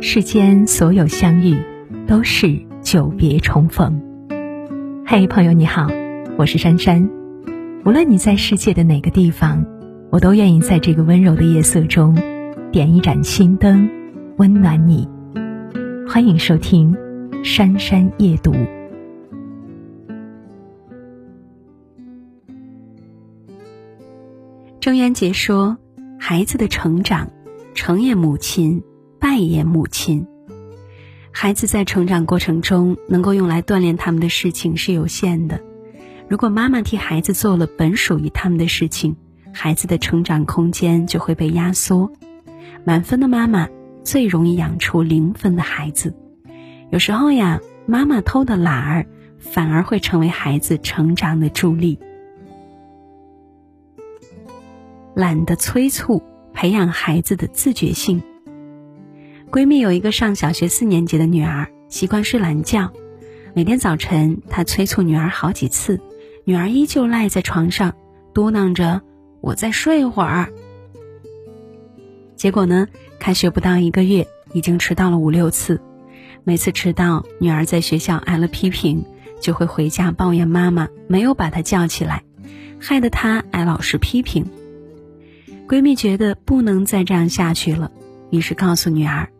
世间所有相遇，都是久别重逢。嘿，朋友你好，我是珊珊。无论你在世界的哪个地方，我都愿意在这个温柔的夜色中，点一盏心灯，温暖你。欢迎收听《珊珊夜读》。郑渊洁说：“孩子的成长，成也母亲。”扮演母亲。孩子在成长过程中能够用来锻炼他们的事情是有限的。如果妈妈替孩子做了本属于他们的事情，孩子的成长空间就会被压缩。满分的妈妈最容易养出零分的孩子。有时候呀，妈妈偷的懒儿反而会成为孩子成长的助力。懒得催促，培养孩子的自觉性。闺蜜有一个上小学四年级的女儿，习惯睡懒觉。每天早晨，她催促女儿好几次，女儿依旧赖在床上，嘟囔着“我再睡会儿”。结果呢，开学不到一个月，已经迟到了五六次。每次迟到，女儿在学校挨了批评，就会回家抱怨妈妈没有把她叫起来，害得她挨老师批评。闺蜜觉得不能再这样下去了，于是告诉女儿。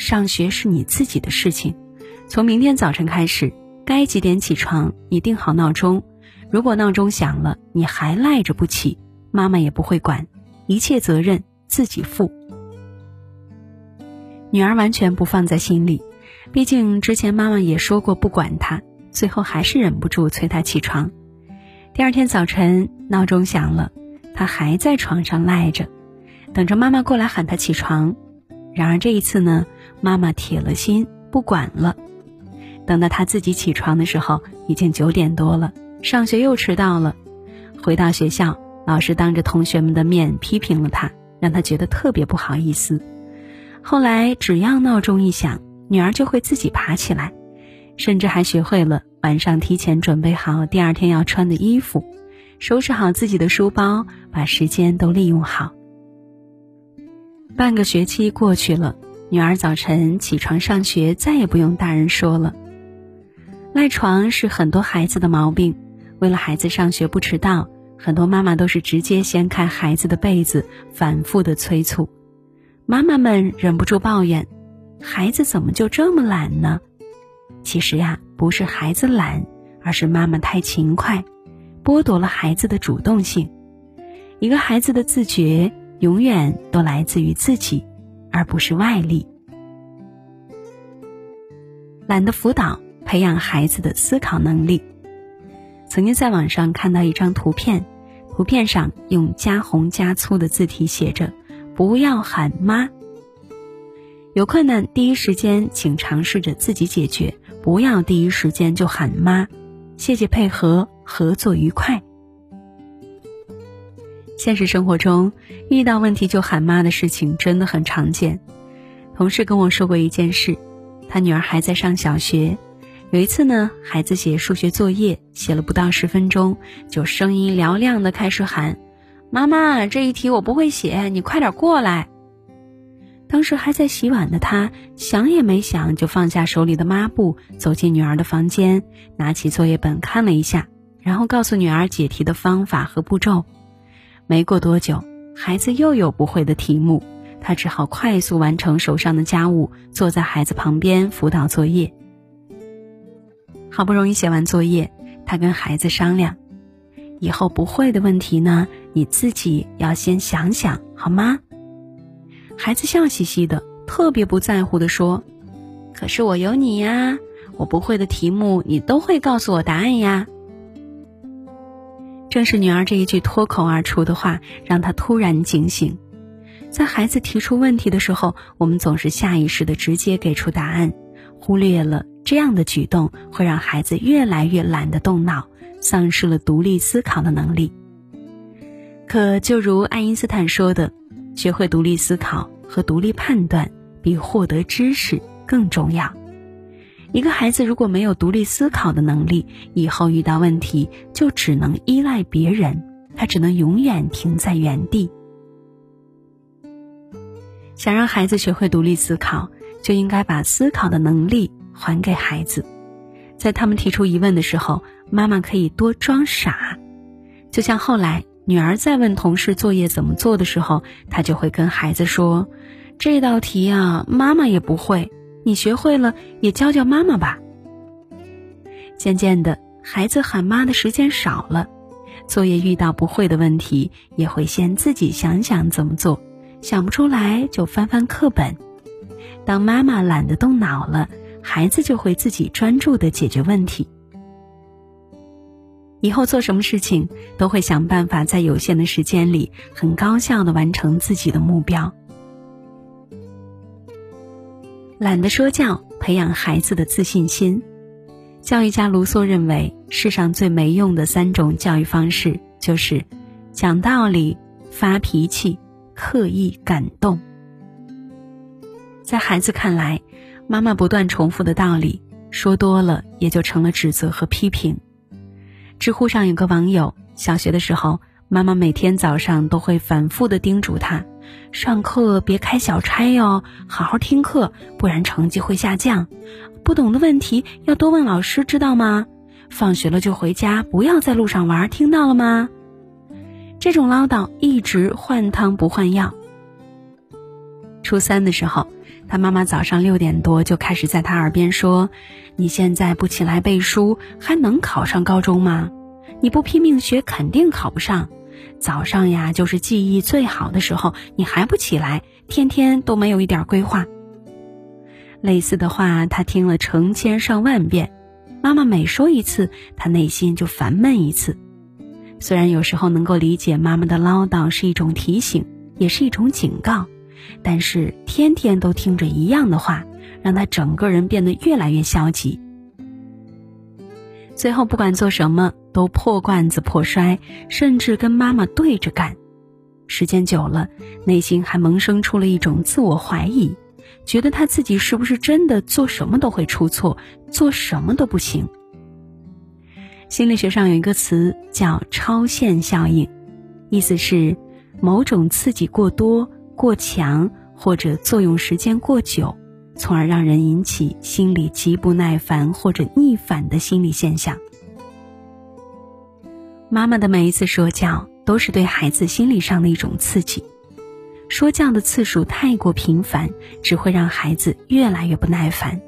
上学是你自己的事情，从明天早晨开始，该几点起床你定好闹钟。如果闹钟响了你还赖着不起，妈妈也不会管，一切责任自己负。女儿完全不放在心里，毕竟之前妈妈也说过不管她，最后还是忍不住催她起床。第二天早晨闹钟响了，她还在床上赖着，等着妈妈过来喊她起床。然而这一次呢？妈妈铁了心不管了，等到他自己起床的时候，已经九点多了，上学又迟到了。回到学校，老师当着同学们的面批评了他，让他觉得特别不好意思。后来，只要闹钟一响，女儿就会自己爬起来，甚至还学会了晚上提前准备好第二天要穿的衣服，收拾好自己的书包，把时间都利用好。半个学期过去了。女儿早晨起床上学，再也不用大人说了。赖床是很多孩子的毛病。为了孩子上学不迟到，很多妈妈都是直接掀开孩子的被子，反复的催促。妈妈们忍不住抱怨：“孩子怎么就这么懒呢？”其实呀，不是孩子懒，而是妈妈太勤快，剥夺了孩子的主动性。一个孩子的自觉，永远都来自于自己。而不是外力。懒得辅导，培养孩子的思考能力。曾经在网上看到一张图片，图片上用加红加粗的字体写着：“不要喊妈。”有困难第一时间请尝试着自己解决，不要第一时间就喊妈。谢谢配合，合作愉快。现实生活中，遇到问题就喊妈的事情真的很常见。同事跟我说过一件事，他女儿还在上小学，有一次呢，孩子写数学作业，写了不到十分钟，就声音嘹亮的开始喊：“妈妈，这一题我不会写，你快点过来。”当时还在洗碗的他，想也没想就放下手里的抹布，走进女儿的房间，拿起作业本看了一下，然后告诉女儿解题的方法和步骤。没过多久，孩子又有不会的题目，他只好快速完成手上的家务，坐在孩子旁边辅导作业。好不容易写完作业，他跟孩子商量：“以后不会的问题呢，你自己要先想想，好吗？”孩子笑嘻嘻的，特别不在乎的说：“可是我有你呀，我不会的题目你都会告诉我答案呀。”正是女儿这一句脱口而出的话，让他突然警醒。在孩子提出问题的时候，我们总是下意识的直接给出答案，忽略了这样的举动会让孩子越来越懒得动脑，丧失了独立思考的能力。可就如爱因斯坦说的，学会独立思考和独立判断，比获得知识更重要。一个孩子如果没有独立思考的能力，以后遇到问题就只能依赖别人，他只能永远停在原地。想让孩子学会独立思考，就应该把思考的能力还给孩子。在他们提出疑问的时候，妈妈可以多装傻。就像后来女儿在问同事作业怎么做的时候，她就会跟孩子说：“这道题啊，妈妈也不会，你学会了也教教妈妈吧。”渐渐的，孩子喊妈的时间少了，作业遇到不会的问题，也会先自己想想怎么做，想不出来就翻翻课本。当妈妈懒得动脑了，孩子就会自己专注的解决问题。以后做什么事情都会想办法在有限的时间里很高效的完成自己的目标。懒得说教，培养孩子的自信心。教育家卢梭认为，世上最没用的三种教育方式就是讲道理、发脾气、刻意感动。在孩子看来，妈妈不断重复的道理说多了，也就成了指责和批评。知乎上有个网友，小学的时候，妈妈每天早上都会反复的叮嘱他：上课别开小差哟，好好听课，不然成绩会下降。不懂的问题要多问老师，知道吗？放学了就回家，不要在路上玩，听到了吗？这种唠叨一直换汤不换药。初三的时候，他妈妈早上六点多就开始在他耳边说：“你现在不起来背书，还能考上高中吗？你不拼命学，肯定考不上。早上呀，就是记忆最好的时候，你还不起来，天天都没有一点规划。”类似的话，他听了成千上万遍，妈妈每说一次，他内心就烦闷一次。虽然有时候能够理解妈妈的唠叨是一种提醒，也是一种警告，但是天天都听着一样的话，让他整个人变得越来越消极。最后，不管做什么都破罐子破摔，甚至跟妈妈对着干。时间久了，内心还萌生出了一种自我怀疑。觉得他自己是不是真的做什么都会出错，做什么都不行？心理学上有一个词叫超限效应，意思是某种刺激过多、过强或者作用时间过久，从而让人引起心里极不耐烦或者逆反的心理现象。妈妈的每一次说教，都是对孩子心理上的一种刺激。说教的次数太过频繁，只会让孩子越来越不耐烦，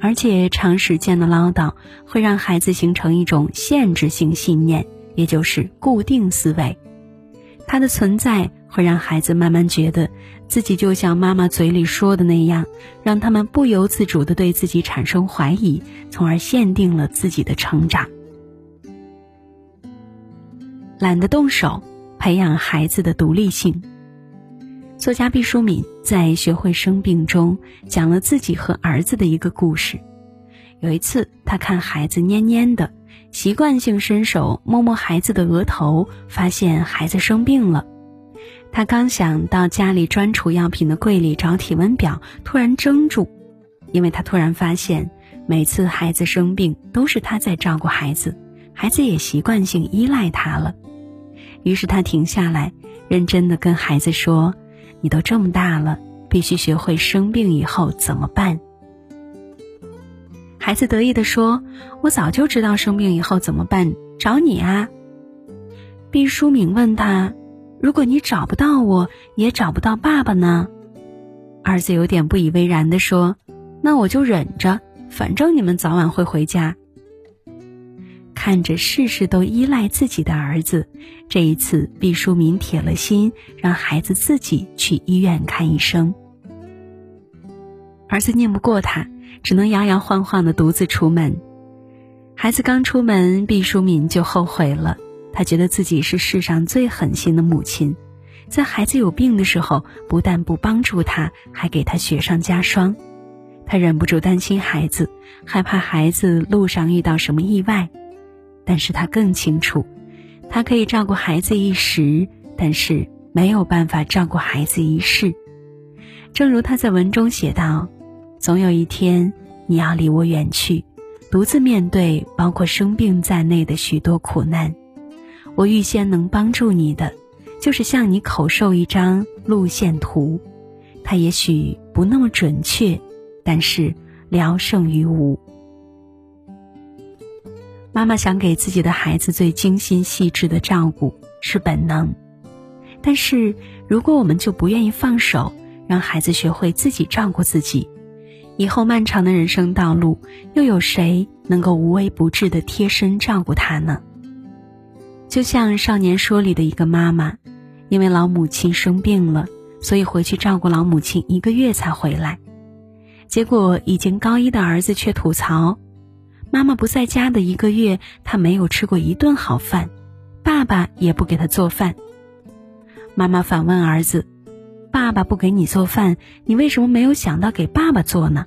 而且长时间的唠叨会让孩子形成一种限制性信念，也就是固定思维。它的存在会让孩子慢慢觉得自己就像妈妈嘴里说的那样，让他们不由自主的对自己产生怀疑，从而限定了自己的成长。懒得动手，培养孩子的独立性。作家毕淑敏在《学会生病》中讲了自己和儿子的一个故事。有一次，他看孩子蔫蔫的，习惯性伸手摸摸孩子的额头，发现孩子生病了。他刚想到家里专储药品的柜里找体温表，突然怔住，因为他突然发现，每次孩子生病都是他在照顾孩子，孩子也习惯性依赖他了。于是他停下来，认真的跟孩子说。你都这么大了，必须学会生病以后怎么办。孩子得意地说：“我早就知道生病以后怎么办，找你啊。”毕淑敏问他：“如果你找不到我，也找不到爸爸呢？”儿子有点不以为然地说：“那我就忍着，反正你们早晚会回家。”看着事事都依赖自己的儿子，这一次毕淑敏铁了心让孩子自己去医院看医生。儿子拧不过他，只能摇摇晃晃的独自出门。孩子刚出门，毕淑敏就后悔了。他觉得自己是世上最狠心的母亲，在孩子有病的时候，不但不帮助他，还给他雪上加霜。他忍不住担心孩子，害怕孩子路上遇到什么意外。但是他更清楚，他可以照顾孩子一时，但是没有办法照顾孩子一世。正如他在文中写道：“总有一天，你要离我远去，独自面对包括生病在内的许多苦难。我预先能帮助你的，就是向你口授一张路线图。它也许不那么准确，但是聊胜于无。妈妈想给自己的孩子最精心细致的照顾是本能，但是如果我们就不愿意放手，让孩子学会自己照顾自己，以后漫长的人生道路，又有谁能够无微不至的贴身照顾他呢？就像《少年说》里的一个妈妈，因为老母亲生病了，所以回去照顾老母亲一个月才回来，结果已经高一的儿子却吐槽。妈妈不在家的一个月，他没有吃过一顿好饭，爸爸也不给他做饭。妈妈反问儿子：“爸爸不给你做饭，你为什么没有想到给爸爸做呢？”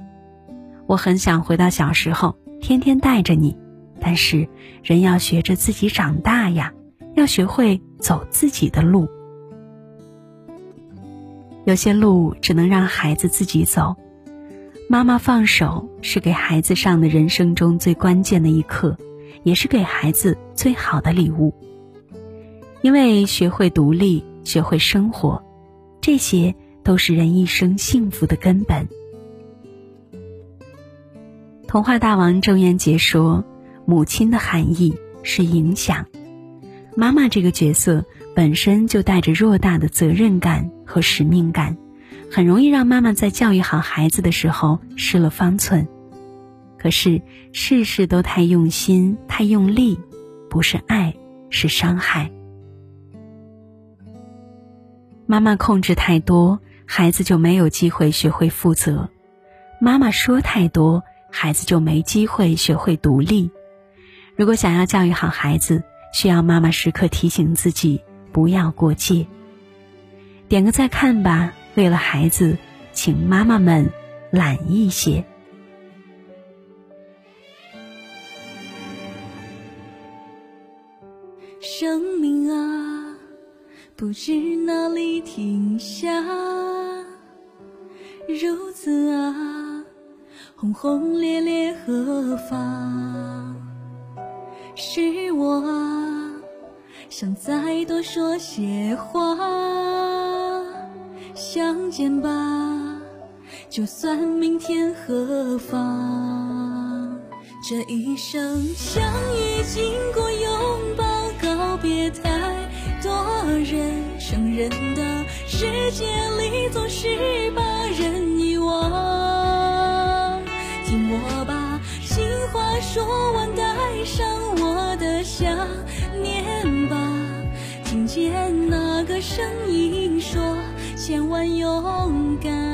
我很想回到小时候，天天带着你，但是人要学着自己长大呀，要学会走自己的路。有些路只能让孩子自己走。妈妈放手是给孩子上的人生中最关键的一课，也是给孩子最好的礼物。因为学会独立，学会生活，这些都是人一生幸福的根本。童话大王郑渊洁说：“母亲的含义是影响。”妈妈这个角色本身就带着偌大的责任感和使命感。很容易让妈妈在教育好孩子的时候失了方寸，可是事事都太用心、太用力，不是爱，是伤害。妈妈控制太多，孩子就没有机会学会负责；妈妈说太多，孩子就没机会学会独立。如果想要教育好孩子，需要妈妈时刻提醒自己不要过界。点个再看吧。为了孩子，请妈妈们懒一些。生命啊，不知哪里停下，如此啊，轰轰烈烈何妨？是我啊，想再多说些话。相见吧，就算明天何方？这一生相遇，经过拥抱，告别太多人。成人的世界里，总是把人遗忘。听我把情话说完，带上我的想念吧。听见那个声音说。千万勇敢